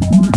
one.